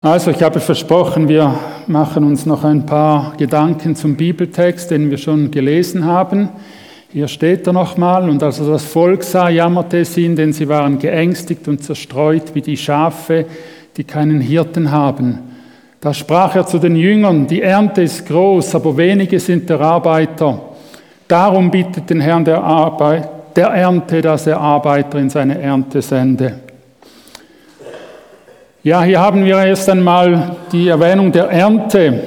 Also, ich habe versprochen, wir machen uns noch ein paar Gedanken zum Bibeltext, den wir schon gelesen haben. Hier steht er nochmal, und als er das Volk sah, jammerte es ihn, denn sie waren geängstigt und zerstreut wie die Schafe, die keinen Hirten haben. Da sprach er zu den Jüngern, die Ernte ist groß, aber wenige sind der Arbeiter. Darum bittet den Herrn der, Arbeit, der Ernte, dass er Arbeiter in seine Ernte sende. Ja, hier haben wir erst einmal die Erwähnung der Ernte.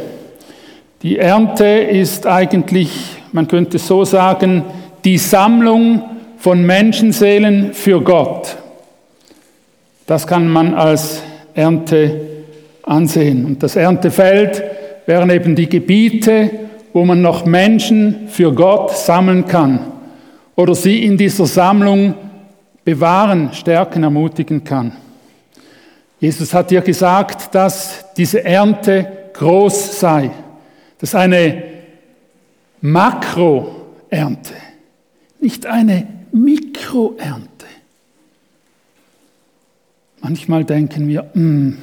Die Ernte ist eigentlich, man könnte so sagen, die Sammlung von Menschenseelen für Gott. Das kann man als Ernte ansehen. Und das Erntefeld wären eben die Gebiete, wo man noch Menschen für Gott sammeln kann oder sie in dieser Sammlung bewahren, stärken, ermutigen kann. Jesus hat dir gesagt, dass diese Ernte groß sei. Das ist eine Makroernte, nicht eine Mikroernte. Manchmal denken wir, mm,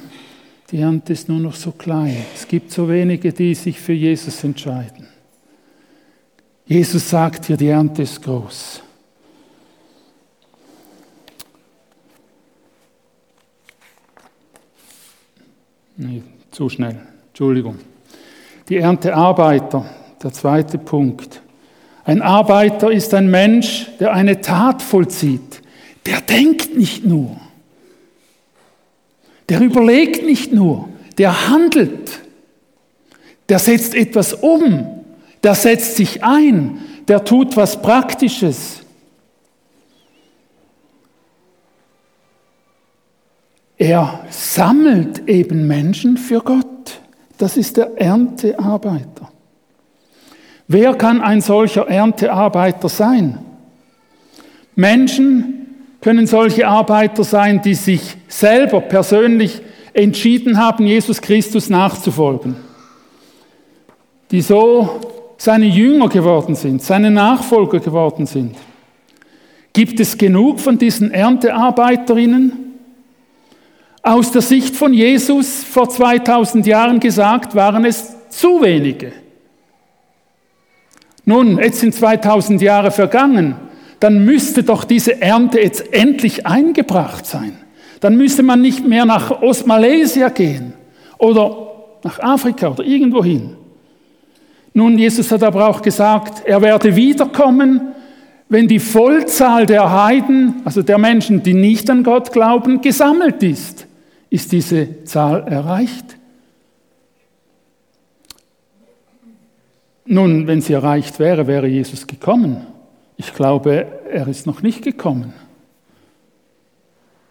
die Ernte ist nur noch so klein. Es gibt so wenige, die sich für Jesus entscheiden. Jesus sagt hier, die Ernte ist groß. Nee, zu schnell. Entschuldigung. Die Erntearbeiter, der zweite Punkt. Ein Arbeiter ist ein Mensch, der eine Tat vollzieht. Der denkt nicht nur. Der überlegt nicht nur. Der handelt. Der setzt etwas um. Der setzt sich ein. Der tut was Praktisches. Er sammelt eben Menschen für Gott. Das ist der Erntearbeiter. Wer kann ein solcher Erntearbeiter sein? Menschen können solche Arbeiter sein, die sich selber persönlich entschieden haben, Jesus Christus nachzufolgen. Die so seine Jünger geworden sind, seine Nachfolger geworden sind. Gibt es genug von diesen Erntearbeiterinnen? Aus der Sicht von Jesus vor 2000 Jahren gesagt, waren es zu wenige. Nun, jetzt sind 2000 Jahre vergangen, dann müsste doch diese Ernte jetzt endlich eingebracht sein. Dann müsste man nicht mehr nach Ostmalaysia gehen oder nach Afrika oder irgendwohin. Nun, Jesus hat aber auch gesagt, er werde wiederkommen, wenn die Vollzahl der Heiden, also der Menschen, die nicht an Gott glauben, gesammelt ist. Ist diese Zahl erreicht? Nun, wenn sie erreicht wäre, wäre Jesus gekommen. Ich glaube, er ist noch nicht gekommen.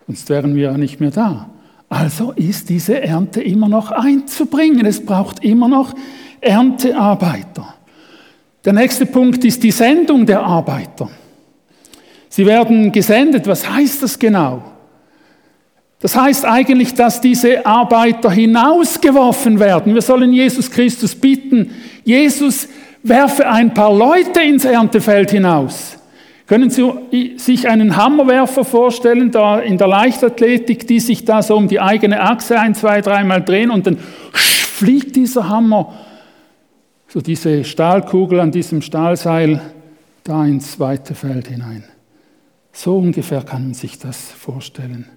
Sonst wären wir ja nicht mehr da. Also ist diese Ernte immer noch einzubringen. Es braucht immer noch Erntearbeiter. Der nächste Punkt ist die Sendung der Arbeiter. Sie werden gesendet. Was heißt das genau? Das heißt eigentlich, dass diese Arbeiter hinausgeworfen werden. Wir sollen Jesus Christus bitten, Jesus, werfe ein paar Leute ins Erntefeld hinaus. Können Sie sich einen Hammerwerfer vorstellen, da in der Leichtathletik, die sich da so um die eigene Achse ein, zwei, dreimal drehen und dann fliegt dieser Hammer, so diese Stahlkugel an diesem Stahlseil, da ins weite Feld hinein. So ungefähr kann man sich das vorstellen.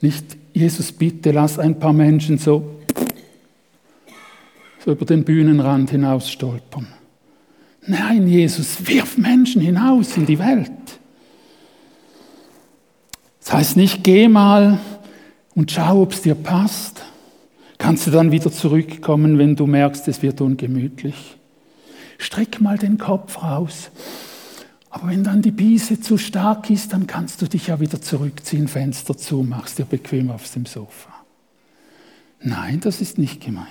Nicht, Jesus, bitte lass ein paar Menschen so, so über den Bühnenrand hinaus stolpern. Nein, Jesus, wirf Menschen hinaus in die Welt. Das heißt nicht, geh mal und schau, ob es dir passt. Kannst du dann wieder zurückkommen, wenn du merkst, es wird ungemütlich. Streck mal den Kopf raus aber wenn dann die Biese zu stark ist, dann kannst du dich ja wieder zurückziehen, Fenster zu, machst dir bequem auf dem Sofa. Nein, das ist nicht gemeint.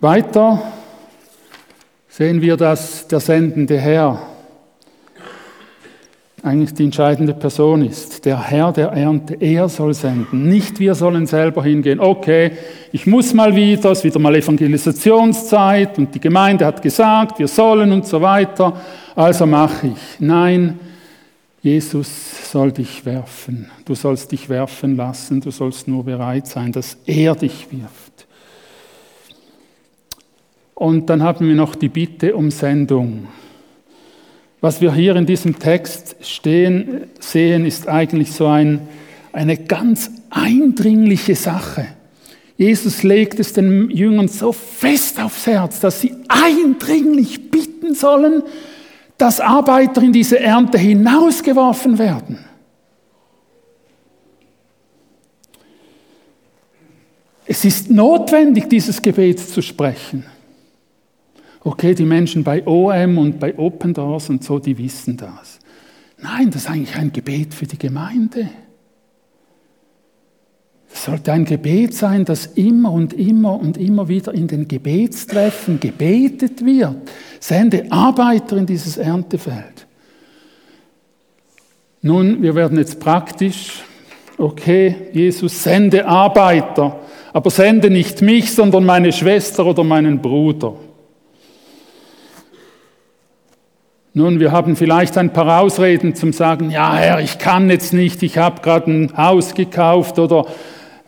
Weiter sehen wir, dass der sendende Herr eigentlich die entscheidende Person ist. Der Herr der Ernte, er soll senden. Nicht wir sollen selber hingehen. Okay, ich muss mal wieder, es ist wieder mal Evangelisationszeit und die Gemeinde hat gesagt, wir sollen und so weiter, also mache ich. Nein, Jesus soll dich werfen. Du sollst dich werfen lassen. Du sollst nur bereit sein, dass er dich wirft. Und dann haben wir noch die Bitte um Sendung. Was wir hier in diesem Text stehen, sehen, ist eigentlich so ein, eine ganz eindringliche Sache. Jesus legt es den Jüngern so fest aufs Herz, dass sie eindringlich bitten sollen, dass Arbeiter in diese Ernte hinausgeworfen werden. Es ist notwendig, dieses Gebet zu sprechen. Okay, die Menschen bei OM und bei Open Doors und so, die wissen das. Nein, das ist eigentlich ein Gebet für die Gemeinde. Es sollte ein Gebet sein, das immer und immer und immer wieder in den Gebetstreffen gebetet wird. Sende Arbeiter in dieses Erntefeld. Nun, wir werden jetzt praktisch. Okay, Jesus, sende Arbeiter, aber sende nicht mich, sondern meine Schwester oder meinen Bruder. Nun, wir haben vielleicht ein paar Ausreden zum sagen, ja Herr, ich kann jetzt nicht, ich habe gerade ein Haus gekauft oder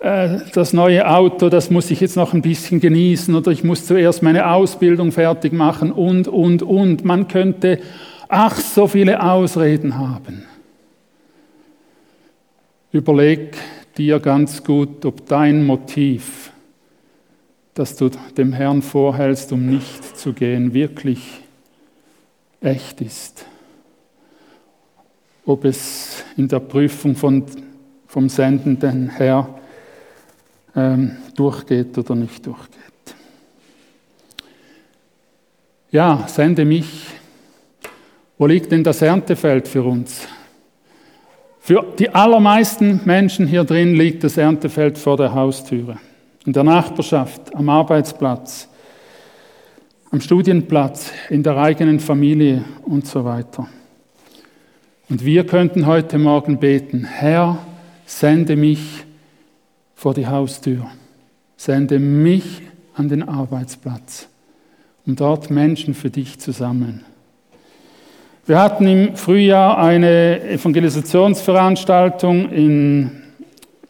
äh, das neue Auto, das muss ich jetzt noch ein bisschen genießen oder ich muss zuerst meine Ausbildung fertig machen und, und, und. Man könnte, ach, so viele Ausreden haben. Überleg dir ganz gut, ob dein Motiv, das du dem Herrn vorhältst, um nicht zu gehen, wirklich echt ist. Ob es in der Prüfung von, vom sendenden Herr ähm, durchgeht oder nicht durchgeht. Ja, sende mich. Wo liegt denn das Erntefeld für uns? Für die allermeisten Menschen hier drin liegt das Erntefeld vor der Haustüre, in der Nachbarschaft, am Arbeitsplatz, am Studienplatz, in der eigenen Familie und so weiter. Und wir könnten heute Morgen beten, Herr, sende mich vor die Haustür, sende mich an den Arbeitsplatz, um dort Menschen für dich zu sammeln. Wir hatten im Frühjahr eine Evangelisationsveranstaltung in,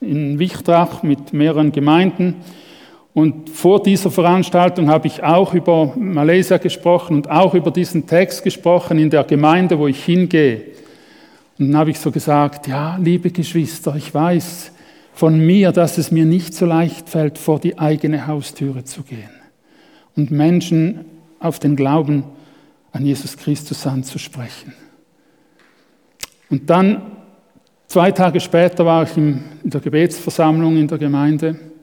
in Wichtrach mit mehreren Gemeinden. Und vor dieser Veranstaltung habe ich auch über Malaysia gesprochen und auch über diesen Text gesprochen in der Gemeinde, wo ich hingehe. Und dann habe ich so gesagt, ja, liebe Geschwister, ich weiß von mir, dass es mir nicht so leicht fällt, vor die eigene Haustüre zu gehen und Menschen auf den Glauben an Jesus Christus anzusprechen. Und dann, zwei Tage später, war ich in der Gebetsversammlung in der Gemeinde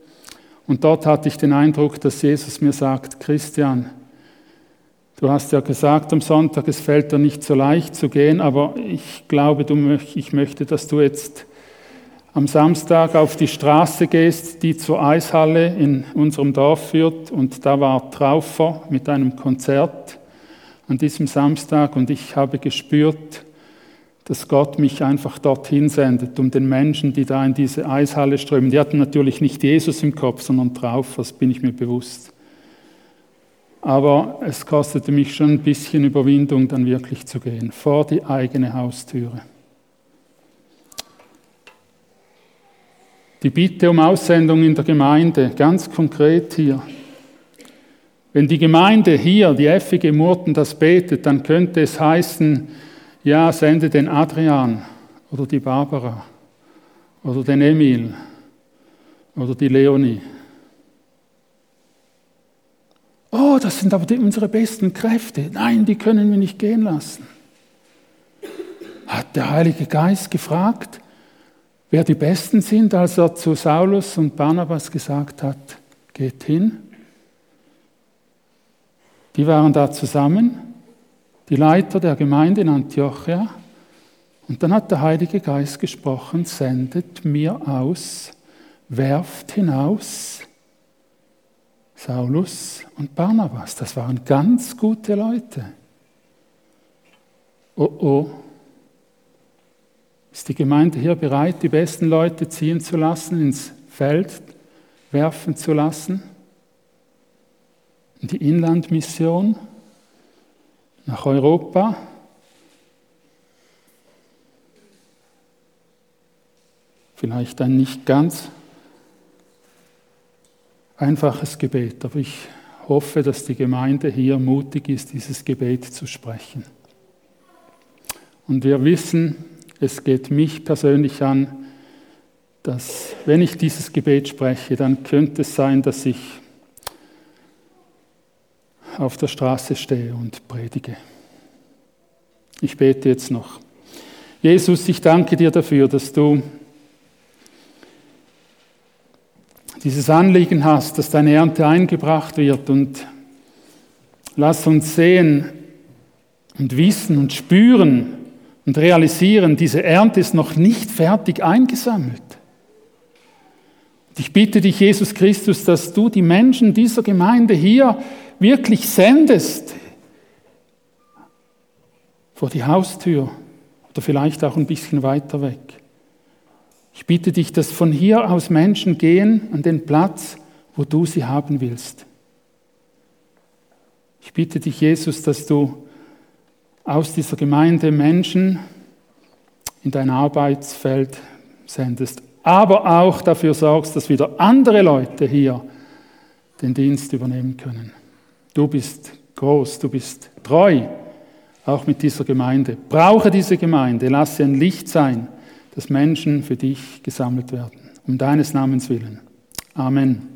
und dort hatte ich den Eindruck, dass Jesus mir sagt, Christian, du hast ja gesagt am Sonntag, es fällt dir nicht so leicht zu gehen, aber ich glaube, du, ich möchte, dass du jetzt am Samstag auf die Straße gehst, die zur Eishalle in unserem Dorf führt. Und da war Traufer mit einem Konzert an diesem Samstag und ich habe gespürt, dass Gott mich einfach dorthin sendet, um den Menschen, die da in diese Eishalle strömen. Die hatten natürlich nicht Jesus im Kopf, sondern drauf, das bin ich mir bewusst. Aber es kostete mich schon ein bisschen Überwindung, dann wirklich zu gehen, vor die eigene Haustüre. Die Bitte um Aussendung in der Gemeinde, ganz konkret hier. Wenn die Gemeinde hier, die effige Murten, das betet, dann könnte es heißen, ja, sende den Adrian oder die Barbara oder den Emil oder die Leonie. Oh, das sind aber die, unsere besten Kräfte. Nein, die können wir nicht gehen lassen. Hat der Heilige Geist gefragt, wer die Besten sind, als er zu Saulus und Barnabas gesagt hat, geht hin. Die waren da zusammen die Leiter der Gemeinde in Antiochia. Und dann hat der Heilige Geist gesprochen, sendet mir aus, werft hinaus Saulus und Barnabas. Das waren ganz gute Leute. Oh oh. Ist die Gemeinde hier bereit, die besten Leute ziehen zu lassen, ins Feld werfen zu lassen? In die Inlandmission? Nach Europa. Vielleicht ein nicht ganz einfaches Gebet, aber ich hoffe, dass die Gemeinde hier mutig ist, dieses Gebet zu sprechen. Und wir wissen, es geht mich persönlich an, dass wenn ich dieses Gebet spreche, dann könnte es sein, dass ich auf der Straße stehe und predige. Ich bete jetzt noch. Jesus, ich danke dir dafür, dass du dieses Anliegen hast, dass deine Ernte eingebracht wird und lass uns sehen und wissen und spüren und realisieren, diese Ernte ist noch nicht fertig eingesammelt. Ich bitte dich, Jesus Christus, dass du die Menschen dieser Gemeinde hier wirklich sendest vor die Haustür oder vielleicht auch ein bisschen weiter weg. Ich bitte dich, dass von hier aus Menschen gehen an den Platz, wo du sie haben willst. Ich bitte dich, Jesus, dass du aus dieser Gemeinde Menschen in dein Arbeitsfeld sendest, aber auch dafür sorgst, dass wieder andere Leute hier den Dienst übernehmen können. Du bist groß, du bist treu, auch mit dieser Gemeinde. Brauche diese Gemeinde, lass sie ein Licht sein, dass Menschen für dich gesammelt werden, um deines Namens willen. Amen.